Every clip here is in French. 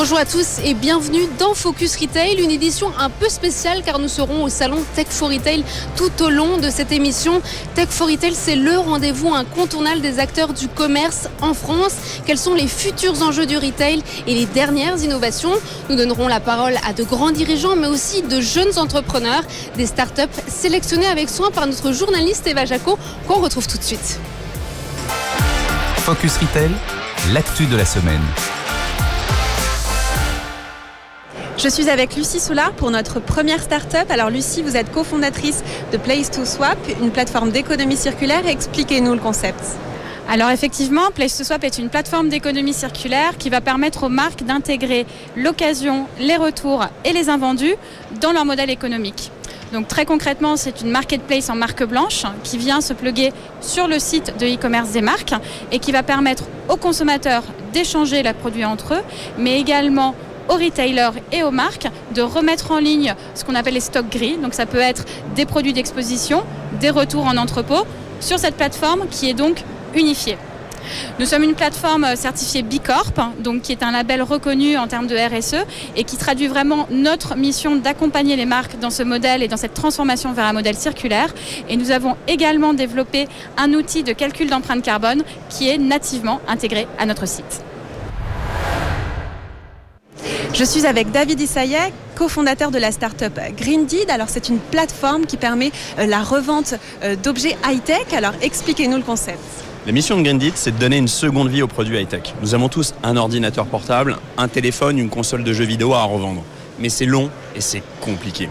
Bonjour à tous et bienvenue dans Focus Retail, une édition un peu spéciale car nous serons au salon Tech for Retail tout au long de cette émission. Tech for Retail, c'est le rendez-vous incontournable des acteurs du commerce en France. Quels sont les futurs enjeux du retail et les dernières innovations? Nous donnerons la parole à de grands dirigeants mais aussi de jeunes entrepreneurs, des startups sélectionnées avec soin par notre journaliste Eva Jaco qu'on retrouve tout de suite. Focus Retail, l'actu de la semaine. Je suis avec Lucie Soulard pour notre première start-up. Alors Lucie, vous êtes cofondatrice de Place to Swap, une plateforme d'économie circulaire. Expliquez-nous le concept. Alors effectivement, Place to Swap est une plateforme d'économie circulaire qui va permettre aux marques d'intégrer l'occasion, les retours et les invendus dans leur modèle économique. Donc très concrètement, c'est une marketplace en marque blanche qui vient se pluguer sur le site de e-commerce des marques et qui va permettre aux consommateurs d'échanger leurs produits entre eux, mais également aux retailers et aux marques de remettre en ligne ce qu'on appelle les stocks gris. Donc ça peut être des produits d'exposition, des retours en entrepôt sur cette plateforme qui est donc unifiée. Nous sommes une plateforme certifiée Bicorp, donc qui est un label reconnu en termes de RSE et qui traduit vraiment notre mission d'accompagner les marques dans ce modèle et dans cette transformation vers un modèle circulaire. Et nous avons également développé un outil de calcul d'empreinte carbone qui est nativement intégré à notre site. Je suis avec David Isayek, cofondateur de la start-up Greendeed. Alors, c'est une plateforme qui permet euh, la revente euh, d'objets high-tech. Alors, expliquez-nous le concept. La mission de Greendeed, c'est de donner une seconde vie aux produits high-tech. Nous avons tous un ordinateur portable, un téléphone, une console de jeux vidéo à revendre. Mais c'est long et c'est compliqué.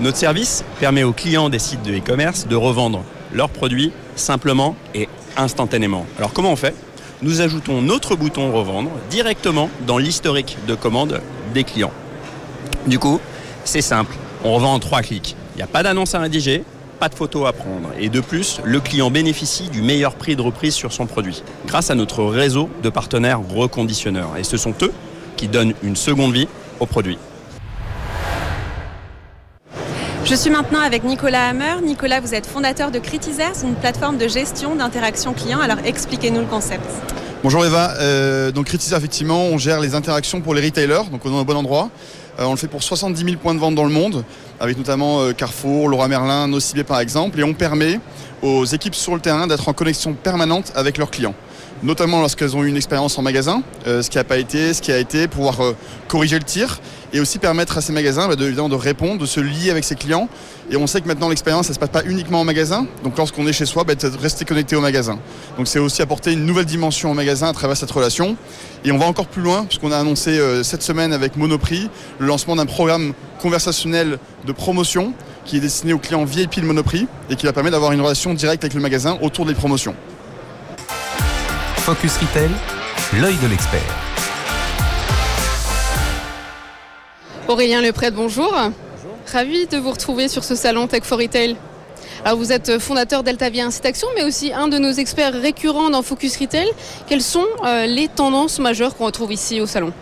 Notre service permet aux clients des sites de e-commerce de revendre leurs produits simplement et instantanément. Alors comment on fait? Nous ajoutons notre bouton revendre directement dans l'historique de commande clients. Du coup, c'est simple, on revend en trois clics. Il n'y a pas d'annonce à rédiger, pas de photos à prendre. Et de plus, le client bénéficie du meilleur prix de reprise sur son produit, grâce à notre réseau de partenaires reconditionneurs. Et ce sont eux qui donnent une seconde vie au produit. Je suis maintenant avec Nicolas Hammer. Nicolas, vous êtes fondateur de Critisers, une plateforme de gestion d'interaction client. Alors expliquez-nous le concept. Bonjour Eva, euh, donc effectivement on gère les interactions pour les retailers, donc on est au bon endroit. Euh, on le fait pour 70 000 points de vente dans le monde, avec notamment euh, Carrefour, Laura Merlin, Nocibé par exemple, et on permet aux équipes sur le terrain d'être en connexion permanente avec leurs clients notamment lorsqu'elles ont eu une expérience en magasin, euh, ce qui n'a pas été, ce qui a été, pouvoir euh, corriger le tir et aussi permettre à ces magasins bah, de, répondre, de se lier avec ses clients. Et on sait que maintenant l'expérience, ça ne se passe pas uniquement en magasin. Donc lorsqu'on est chez soi, bah, rester connecté au magasin. Donc c'est aussi apporter une nouvelle dimension au magasin à travers cette relation. Et on va encore plus loin, puisqu'on a annoncé euh, cette semaine avec Monoprix le lancement d'un programme conversationnel de promotion qui est destiné aux clients VIP de Monoprix et qui va permettre d'avoir une relation directe avec le magasin autour des promotions. Focus Retail, l'œil de l'expert. Aurélien Leprêtre, bonjour. bonjour. Ravi de vous retrouver sur ce salon Tech for Retail. Alors vous êtes fondateur d'Altavia Incite Action, mais aussi un de nos experts récurrents dans Focus Retail. Quelles sont euh, les tendances majeures qu'on retrouve ici au salon?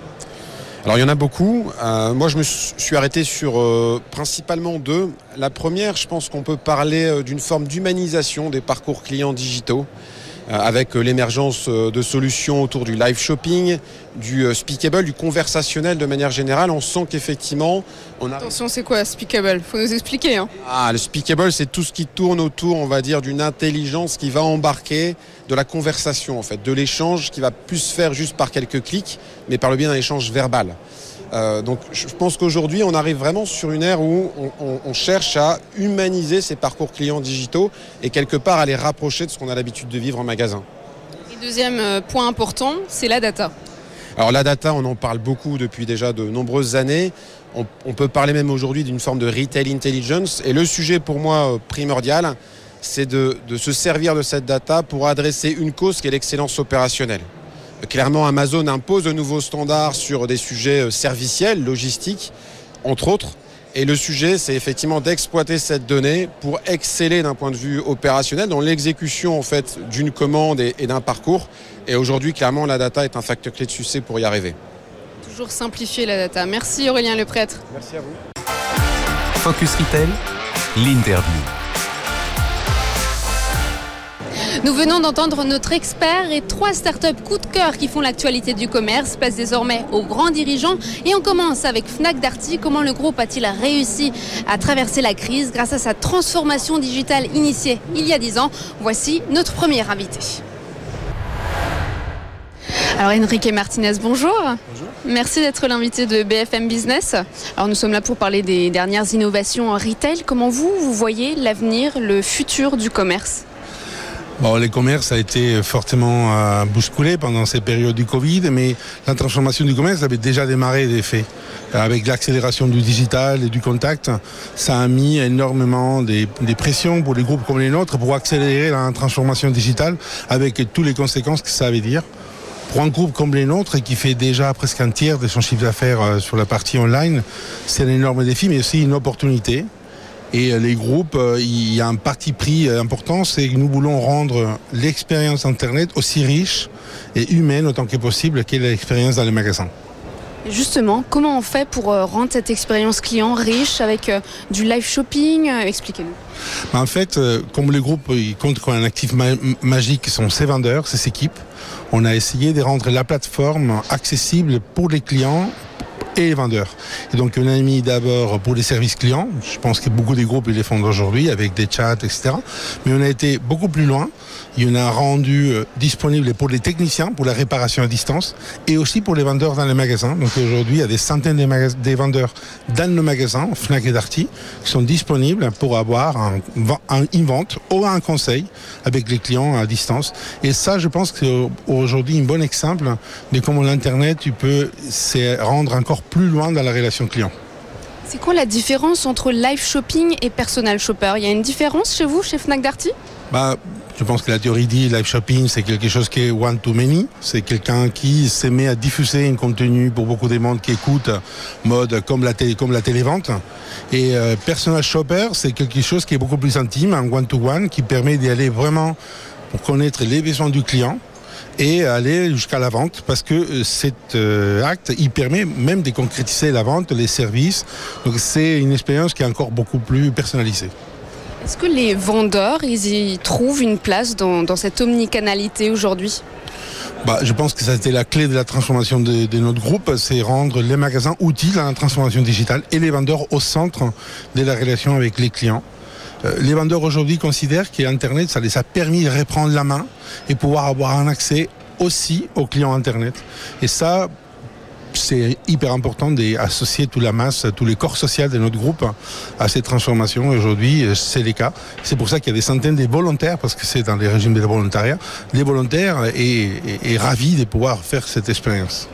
Alors il y en a beaucoup. Euh, moi je me suis arrêté sur euh, principalement deux. La première, je pense qu'on peut parler euh, d'une forme d'humanisation des parcours clients digitaux. Euh, avec l'émergence euh, de solutions autour du live shopping, du euh, speakable, du conversationnel de manière générale. On sent qu'effectivement, on a... Attention, c'est quoi speakable? Faut nous expliquer. Hein. Ah, le speakable, c'est tout ce qui tourne autour, on va dire, d'une intelligence qui va embarquer de la conversation, en fait, de l'échange qui va plus se faire juste par quelques clics, mais par le biais d'un échange verbal. Euh, donc je pense qu'aujourd'hui, on arrive vraiment sur une ère où on, cherche à humaniser ces parcours clients digitaux et quelque part à les rapprocher de ce qu'on a l'habitude de vivre en magasin. Et deuxième euh, point important, c'est la data. Alors la data, on en parle beaucoup depuis déjà de nombreuses années. On, peut parler même aujourd'hui d'une forme de retail intelligence. Et le sujet pour moi euh, primordial, c'est de se servir de cette data pour adresser une cause qui est l'excellence opérationnelle. Clairement, Amazon impose de nouveaux standards sur des sujets euh, serviciels, logistiques, entre autres. Et le sujet, c'est effectivement d'exploiter cette donnée pour exceller d'un point de vue opérationnel dans l'exécution en fait d'une commande et, d'un parcours. Et aujourd'hui, clairement, la data est un facteur clé de succès pour y arriver. Toujours simplifier la data. Merci Aurélien Leprêtre. Merci à vous. Focus Retail, l'interview. Nous venons d'entendre notre expert et trois startups coup de cœur qui font l'actualité du commerce passent désormais aux grands dirigeants. Et on commence avec Fnac Darty. Comment le groupe a-t-il réussi à traverser la crise grâce à sa transformation digitale initiée il y a 10 ans? Voici notre premier invité. Alors Enrique Martinez, bonjour. Bonjour. Merci d'être l'invité de BFM Business. Alors nous sommes là pour parler des dernières innovations en retail. Comment vous, vous voyez l'avenir, le futur du commerce? Bon, les commerces a été fortement euh, bousculé pendant ces périodes du Covid, mais la transformation du commerce avait déjà démarré des faits. Avec l'accélération du digital et du contact, ça a mis énormément des, des, pressions pour des groupes comme les nôtres pour accélérer la transformation digitale avec toutes les conséquences que ça veut dire. Pour un groupe comme les nôtres, qui fait déjà presque un tiers de son chiffre d'affaires euh, sur la partie online, c'est un énorme défi, mais aussi une opportunité. Et les groupes, euh, il y a un parti pris important, c'est que nous voulons rendre l'expérience Internet aussi riche et humaine autant que possible qu'est l'expérience dans les magasins. Justement, comment on fait pour euh, rendre cette expérience client riche avec euh, du live shopping Expliquez-nous. En fait, comme les groupes ils comptent comme un actif ma magique qui sont ses vendeurs, ses équipes, on a essayé de rendre la plateforme accessible pour les clients et les vendeurs. Et donc on a mis d'abord pour les services clients, je pense que beaucoup des groupes les font aujourd'hui avec des chats, etc. Mais on a été beaucoup plus loin. Il y en a rendu euh, disponible pour les techniciens, pour la réparation à distance, et aussi pour les vendeurs dans les magasins. Donc aujourd'hui, il y a des centaines de vendeurs dans nos magasins, Fnac et Darty, qui sont disponibles pour avoir un, un, une vente ou un conseil avec les clients à distance. Et ça, je pense que aujourd'hui, un bon exemple de comment l'Internet, tu peux se rendre encore plus loin dans la relation client. C'est quoi la différence entre live shopping et personal shopper? Il y a une différence chez vous, chez Fnac Darty? Bah, je pense que la théorie dit live shopping, c'est quelque chose qui est one to many. C'est quelqu'un qui met à diffuser un contenu pour beaucoup des mondes qui écoutent, mode comme la, télé, comme la télévente. Et euh, personal shopper, c'est quelque chose qui est beaucoup plus intime, un one to one, qui permet d'y aller vraiment pour connaître les besoins du client et aller jusqu'à la vente parce que cet euh, acte il permet même de concrétiser la vente, les services. Donc c'est une expérience qui est encore beaucoup plus personnalisée. Est-ce que les vendeurs ils y trouvent une place dans, cette omnicanalité aujourd'hui? Bah, je pense que ça a été la clé de la transformation de, de notre groupe, c'est rendre les magasins outils à la transformation digitale et les vendeurs au centre de la relation avec les clients. Euh, les vendeurs aujourd'hui considèrent qu'Internet, ça les a permis de reprendre la main et pouvoir avoir un accès aussi aux clients Internet. Et ça, c'est hyper important d'associer toute la masse, tous les corps sociaux de notre groupe à cette transformation. Aujourd'hui, c'est le cas. C'est pour ça qu'il y a des centaines de volontaires, parce que c'est dans les régimes de volontariat, les volontaires et, ravis de pouvoir faire cette expérience.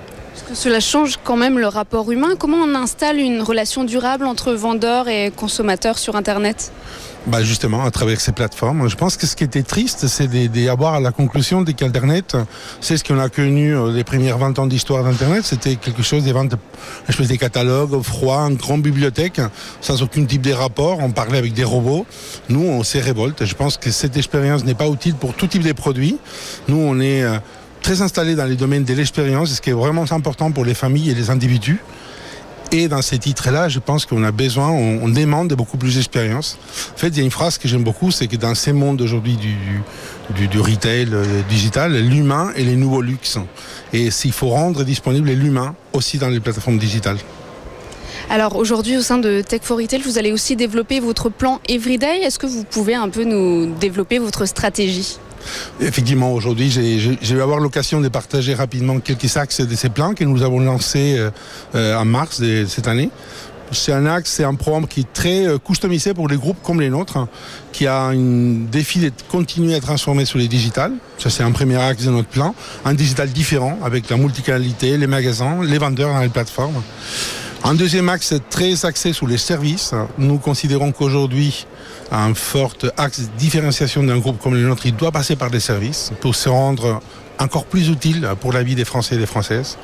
Cela change quand même le rapport humain? Comment on installe une relation durable entre vendeurs et consommateurs sur Internet? Bah justement, à travers ces plateformes. Je pense que ce qui était triste, c'est d'avoir la conclusion qu'Internet, c'est ce qu'on a connu les premières 20 ans d'histoire d'Internet, c'était quelque chose des ventes, espèce de catalogue froid, une grande bibliothèque, sans aucun type de rapport. On parlait avec des robots. Nous, on s'est révolte. Je pense que cette expérience n'est pas utile pour tout type de produits. Nous, on est très installés dans les domaines de l'expérience, ce qui est vraiment important pour les familles et les individus. Et dans ces titres-là, je pense qu'on a besoin, on, demande de beaucoup plus d'expérience. En fait, il y a une phrase que j'aime beaucoup, c'est que dans ces mondes aujourd'hui du, du, du, retail euh, digital, l'humain est les nouveaux luxe. Et s'il faut rendre disponible l'humain aussi dans les plateformes digitales. Alors aujourd'hui, au sein de Tech for Retail, vous allez aussi développer votre plan Everyday. Est-ce que vous pouvez un peu nous développer votre stratégie? Effectivement, aujourd'hui, j'ai eu avoir l'occasion de partager rapidement quelques axes de ces plans que nous avons lancés euh, en mars de cette année. C'est un axe, c'est un programme qui est très customisé pour les groupes comme les nôtres, qui a un défi de continuer à transformer sur les digitales. Ça, c'est un premier axe de notre plan. Un digital différent avec la multicanalité, les magasins, les vendeurs dans les plateformes. Un deuxième axe très axé sur les services. Nous considérons qu'aujourd'hui, un fort axe de différenciation d'un groupe comme le nôtre, il doit passer par des services pour se rendre encore plus utile pour la vie des Français et des Françaises.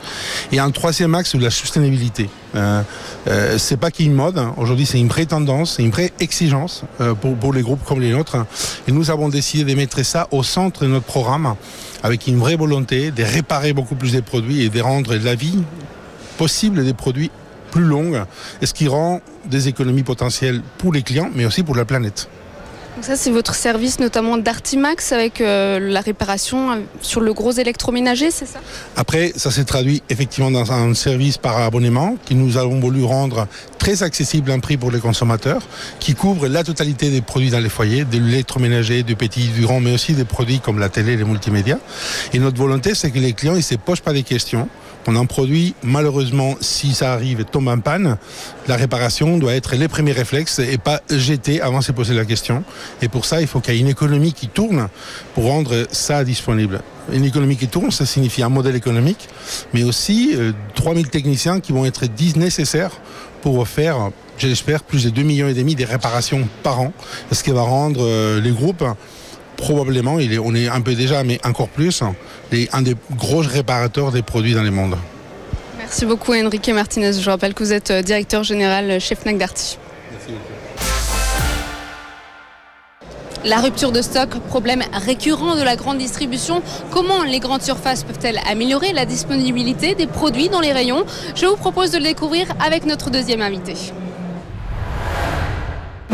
Et un troisième axe, la sustainabilité. Euh, euh, c'est pas qu'une mode, aujourd'hui c'est une vraie tendance, c'est une vraie exigence euh, pour, pour les groupes comme les nôtres. Et nous avons décidé de mettre ça au centre de notre programme avec une vraie volonté de réparer beaucoup plus des produits et de rendre la vie possible des produits plus longue et ce qui rend des économies potentielles pour les clients mais aussi pour la planète. Donc ça, c'est votre service notamment d'Artimax avec euh, la réparation euh, sur le gros électroménager, c'est ça? Après, ça s'est traduit effectivement dans un service par abonnement qui nous avons voulu rendre très accessible un prix pour les consommateurs, qui couvre la totalité des produits dans les foyers, de l'électroménager, du petit, du grand, mais aussi des produits comme la télé, les multimédias. Et notre volonté, c'est que les clients ne se posent pas des questions. On un produit, malheureusement, si ça arrive et tombe en panne, la réparation doit être les premiers réflexes et pas jeter avant de se poser la question. Et pour ça, il faut qu'il y ait une économie qui tourne pour rendre ça disponible. Une économie qui tourne, ça signifie un modèle économique, mais aussi euh, 3000 techniciens qui vont être nécessaires pour faire, j'espère, plus de 2 millions et demi de réparations par an, ce qui va rendre euh, les groupes probablement, il est, on est un peu déjà, mais encore plus, les, un des gros réparateurs des produits dans le monde. Merci beaucoup Enrique Martinez. Je rappelle que vous êtes euh, directeur général chez Fnac Darty. La rupture de stock, problème récurrent de la grande distribution. Comment les grandes surfaces peuvent-elles améliorer la disponibilité des produits dans les rayons? Je vous propose de le découvrir avec notre deuxième invité.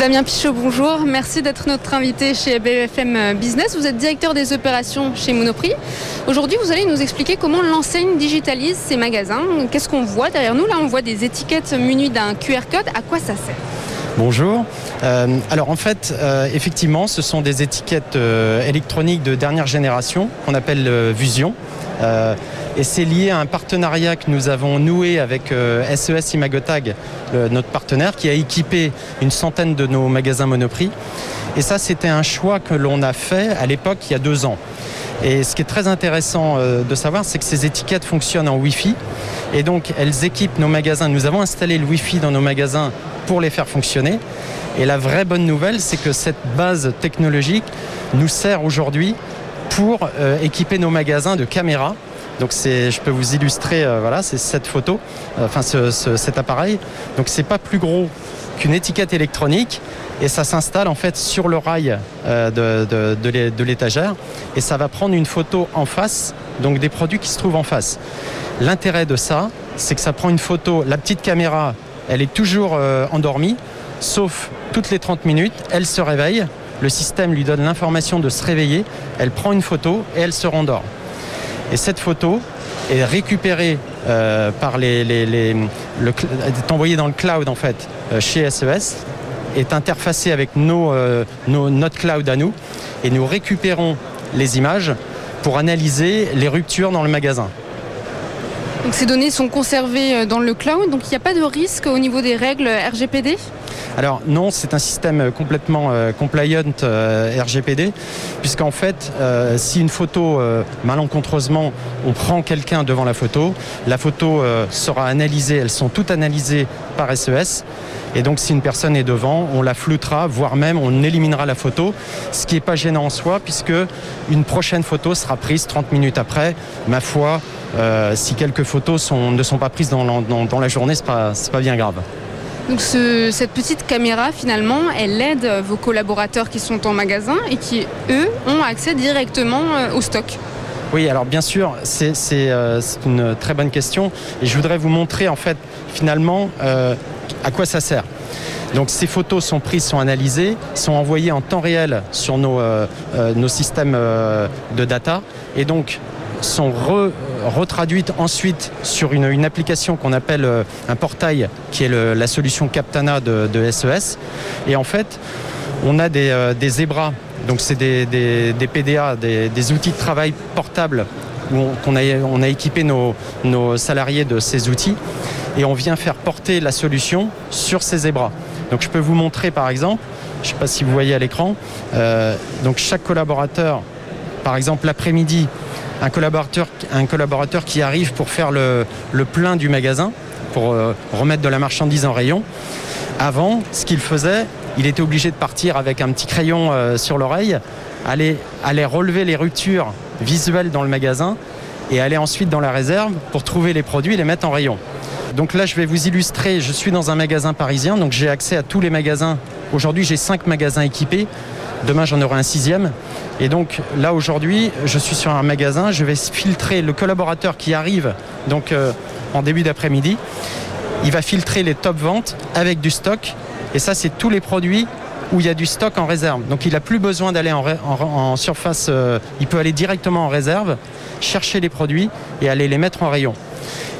Damien Pichot, bonjour. Merci d'être notre invité chez BFM Business. Vous êtes directeur des opérations chez Monoprix. Aujourd'hui, vous allez nous expliquer comment l'enseigne digitalise ses magasins. Qu'est-ce qu'on voit derrière nous? Là, on voit des étiquettes munies d'un QR code. À quoi ça sert? Bonjour. Euh, alors en fait, euh, effectivement, ce sont des étiquettes euh, électroniques de dernière génération qu'on appelle. Euh, et c'est lié à un partenariat que nous avons noué avec SES Imagotag, le- notre partenaire, qui a équipé une centaine de nos magasins Monoprix. Et ça, c'était un choix que l'on a fait à l'époque, il y a deux ans. Et ce qui est très intéressant euh, de savoir, c'est que ces étiquettes fonctionnent en Wi-Fi. Et donc, elles équipent nos magasins. Nous avons installé le Wi-Fi dans nos magasins pour les faire fonctionner. Et la vraie bonne nouvelle, c'est que cette base technologique nous sert aujourd'hui pour euh, équiper nos magasins de caméras. Donc je peux vous illustrer, euh, voilà, c'est cette photo, enfin ce- ce- cet appareil. Donc c'est pas plus gros qu'une étiquette électronique et ça s'installe en fait sur le rail euh, de, de- de l'é- de l'étagère. Et ça va prendre une photo en face, donc des produits qui se trouvent en face. L'intérêt de ça, c'est que ça prend une photo, la petite caméra, elle est toujours euh, endormie, sauf toutes les 30 minutes, elle se réveille, le système lui donne l'information de se réveiller, elle prend une photo et elle se rendort. Et cette photo est récupérée euh, par les, les- le, est envoyée dans le cloud en fait chez SES, est interfacée avec nos, euh, nos- notre cloud à nous, et nous récupérons les images pour analyser les ruptures dans le magasin. Ces données sont conservées euh, dans le cloud, donc il n'y a pas de risque au niveau des règles RGPD Alors non, c'est un système complètement euh, compliant euh, RGPD, puisqu'en fait, euh, si une photo euh, malencontreusement, on prend quelqu'un devant la photo, la photo euh, sera analysée, elles sont toutes analysées par SES, et donc si une personne est devant, on la floutera, voire même on éliminera la photo, ce qui n'est pas gênant en soi, puisque une prochaine photo sera prise 30 minutes après. Ma foi, euh, si quelques photos ne sont pas prises dans, la- journée, pas, c'est pas bien grave. Donc ce- cette petite caméra, finalement, elle aide vos collaborateurs qui sont en magasin et qui, eux, ont accès directement euh, au stock. Oui, alors bien sûr, euh, c'est une très bonne question. Et je voudrais vous montrer, en fait, finalement, euh, à quoi ça sert. Donc ces photos sont prises, sont analysées, sont envoyées en temps réel sur nos, nos systèmes de data et donc sont re- retraduites ensuite sur une, application qu'on appelle euh, un portail qui est la solution Captana de, SES. Et en fait, on a des, euh, zébras, donc c'est des, des- PDA, des, outils de travail portables qu'on a, on a équipé nos, nos salariés de ces outils et on vient faire porter la solution sur ces zébras. Donc je peux vous montrer par exemple, je ne sais pas si vous voyez à l'écran, euh, donc chaque collaborateur, par exemple l'après-midi, un collaborateur, qui arrive pour faire le, le plein du magasin, pour euh, remettre de la marchandise en rayon. Avant, ce qu'il faisait, il était obligé de partir avec un petit crayon euh, sur l'oreille, aller, aller relever les ruptures visuelles dans le magasin et aller ensuite dans la réserve pour trouver les produits et les mettre en rayon. Donc là, je vais vous illustrer, je suis dans un magasin parisien, donc j'ai accès à tous les magasins. Aujourd'hui, j'ai cinq magasins équipés. Demain, j'en aurai un sixième. Et donc là, aujourd'hui, je suis sur un magasin, je vais filtrer le collaborateur qui arrive donc, euh, en début d'après-midi. Il va filtrer les top ventes avec du stock. Et ça, c'est tous les produits où il y a du stock en réserve. Donc il n'a plus besoin d'aller en, surface, euh, il peut aller directement en réserve, chercher les produits et aller les mettre en rayon.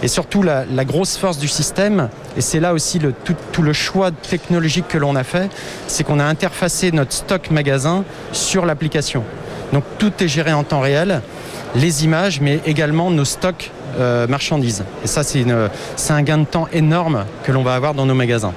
Et surtout, la, grosse force du système, et c'est là aussi tout, le choix technologique que l'on a fait, c'est qu'on a interfacé notre stock magasin sur l'application. Donc tout est géré en temps réel, les images, mais également nos stocks euh, marchandises. Et ça, c'est un gain de temps énorme que l'on va avoir dans nos magasins.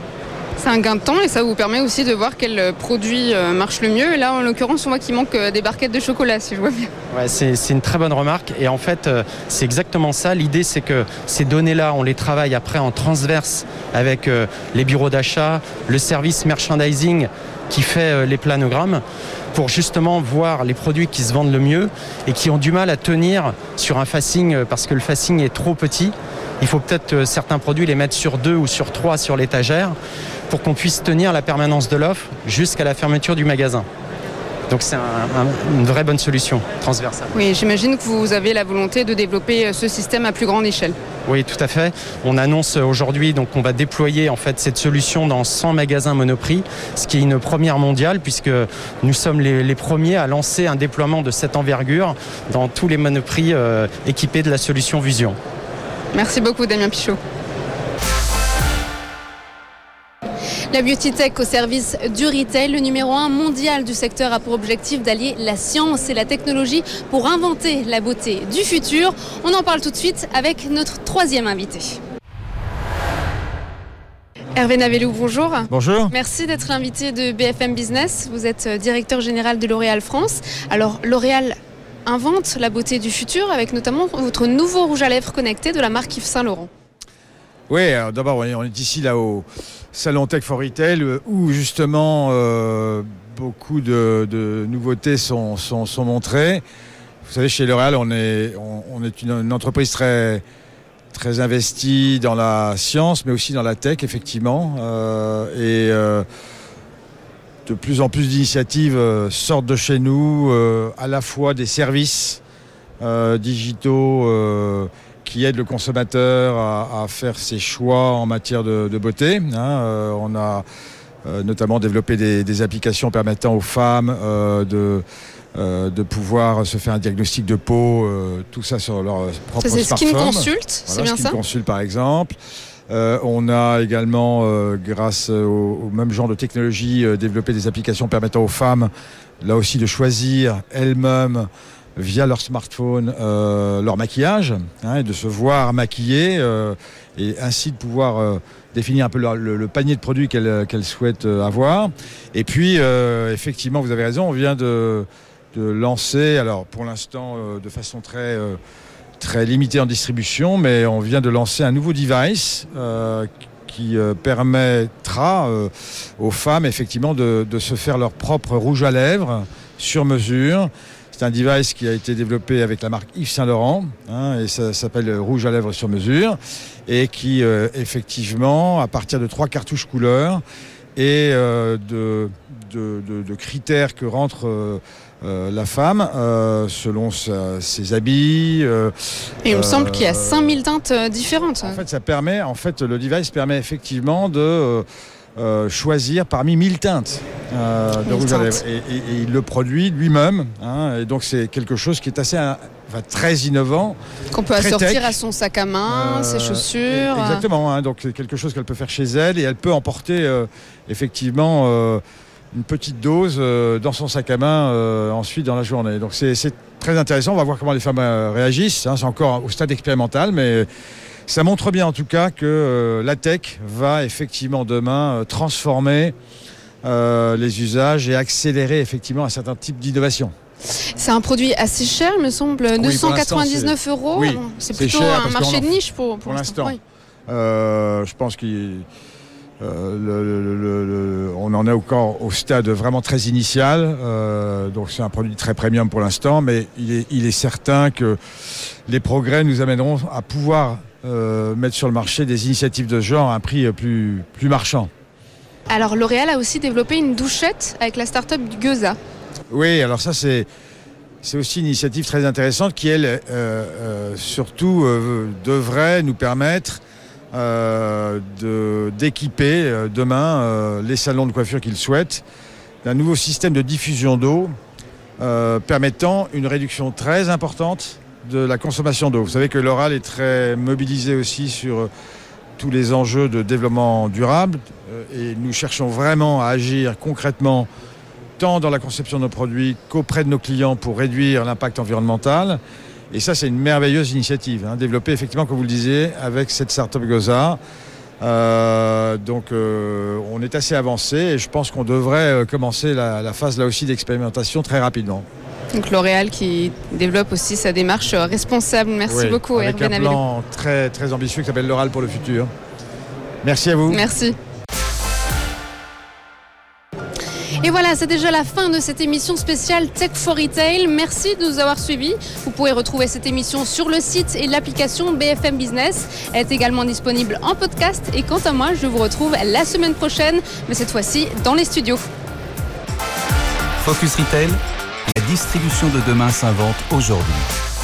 C'est un gain de temps et ça vous permet aussi de voir quel euh, produit euh, marche le mieux. Et là, en l'occurrence, on voit qu'il manque des barquettes de chocolat, si je vois bien. Ouais, c'est une très bonne remarque. Et en fait, c'est exactement ça. L'idée, c'est que ces données-là, on les travaille après en transverse avec les bureaux d'achat, le service merchandising qui fait les planogrammes pour justement voir les produits qui se vendent le mieux et qui ont du mal à tenir sur un facing euh, parce que le facing est trop petit. Il faut peut-être euh, certains produits les mettre sur deux ou sur trois sur l'étagère pour qu'on puisse tenir la permanence de l'offre jusqu'à la fermeture du magasin. Donc c'est une vraie bonne solution transversale. Oui, j'imagine que vous avez la volonté de développer euh, ce système à plus grande échelle. Oui, tout à fait. On annonce aujourd'hui donc qu'on va déployer en fait cette solution dans 100 magasins Monoprix, ce qui est une première mondiale puisque nous sommes les, premiers à lancer un déploiement de cette envergure dans tous les Monoprix euh, équipés de la solution Vision. Merci beaucoup Damien Pichot. La Beauty Tech au service du retail, le numéro un mondial du secteur a pour objectif d'allier la science et la technologie pour inventer la beauté du futur. On en parle tout de suite avec notre troisième invité. Hervé Navelou, bonjour. Bonjour. Merci d'être l'invité de BFM Business. Vous êtes euh, directeur général de L'Oréal France. Alors, L'Oréal invente la beauté du futur avec notamment votre nouveau rouge à lèvres connecté de la marque Yves Saint Laurent. Oui, d'abord, on est ici là haut salon Tech for Retail euh, où justement euh, beaucoup de, nouveautés sont, montrées. Vous savez, chez L'Oréal, on est, on, est une, entreprise très, très investie dans la science, mais aussi dans la tech, effectivement. Euh, et de plus en plus d'initiatives sortent de chez nous, à la fois des services digitaux qui aide le consommateur à, faire ses choix en matière de, beauté. Hein. Euh, on a euh, notamment développé des, applications permettant aux femmes euh, de, de pouvoir se faire un diagnostic de peau, tout ça sur leur propre ça, smartphone. Skin Consult, c'est bien Skin Consult par exemple. on a également, grâce au, même genre de technologie, développé des applications permettant aux femmes, là aussi, de choisir elles-mêmes via leur smartphone euh, leur maquillage hein, et de se voir maquiller euh, et ainsi de pouvoir euh, définir un peu le, panier de produits qu'elles souhaitent avoir. Et puis, effectivement, vous avez raison, on vient de, lancer, alors pour l'instant de façon très, très limitée en distribution, mais on vient de lancer un nouveau device qui permettra aux femmes effectivement de, de, se faire leur propre rouge à lèvres sur mesure c'est un device qui a été développé avec la marque Yves Saint Laurent hein, et ça s'appelle Rouge à lèvres sur mesure et qui euh, effectivement, à partir de trois cartouches couleurs et euh, de, critères que rentre euh, la femme selon ses habits. et il me semble qu'il y a 5000 teintes différentes. En fait, ça permet, en fait, le device permet effectivement de euh, choisir parmi 1000 teintes euh, de rouge à lèvres. Et, il le produit lui-même. Hein, et donc c'est quelque chose qui est assez très innovant. Qu'on peut assortir à son sac à main, ses euh, chaussures. Exactement. Hein, donc c'est quelque chose qu'elle peut faire chez elle et elle peut emporter effectivement une petite dose dans son sac à main ensuite dans la journée. Donc c'est très intéressant. On va voir comment les femmes réagissent. Hein. c'est encore au stade expérimental, mais ça montre bien en tout cas que euh, la tech va effectivement demain euh, transformer euh, les usages et accélérer effectivement un certain type d'innovation. C'est un produit assez cher, me semble, 299 euros. c'est plutôt un marché de niche pour, pour, l'instant. je pense qu'on en est encore au stade vraiment très initial, donc c'est un produit très premium pour l'instant, mais il est, il est certain que les progrès nous amèneront à pouvoir euh, mettre sur le marché des initiatives de ce genre à un prix plus, plus marchand. Alors L'Oréal a aussi développé une douchette avec la start-up Geuza. Oui, alors ça c'est... C'est aussi une initiative très intéressante qui, elle, euh, euh, surtout, devrait nous permettre d'équiper demain les salons de coiffure qu'ils souhaitent d'un nouveau système de diffusion d'eau euh, permettant une réduction très importante de la consommation d'eau. Vous savez que l'oral est très mobilisé aussi sur euh, tous les enjeux de développement durable euh, et nous cherchons vraiment à agir concrètement tant dans la conception de nos produits qu'auprès de nos clients pour réduire l'impact environnemental. Et ça, c'est une merveilleuse initiative, hein, développée effectivement, comme vous le disiez, avec cette startup Goza. Euh, donc euh, on est assez avancé et je pense qu'on devrait euh, commencer la, la phase là aussi d'expérimentation très rapidement. Donc L'Oréal qui développe aussi sa démarche responsable. Merci Oui, beaucoup avec Hervé un plan très, très ambitieux qui s'appelle l'oral pour le futur. Merci à vous. Merci. Voilà, c'est déjà la fin de cette émission spéciale Tech for Retail. Merci de nous avoir suivis. Vous pouvez retrouver cette émission sur le site et l'application BFM Business. Elle est également disponible en podcast. Et quant à moi, je vous retrouve la semaine prochaine, mais cette fois-ci dans les studios. Focus Retail, la distribution de demain s'invente aujourd'hui.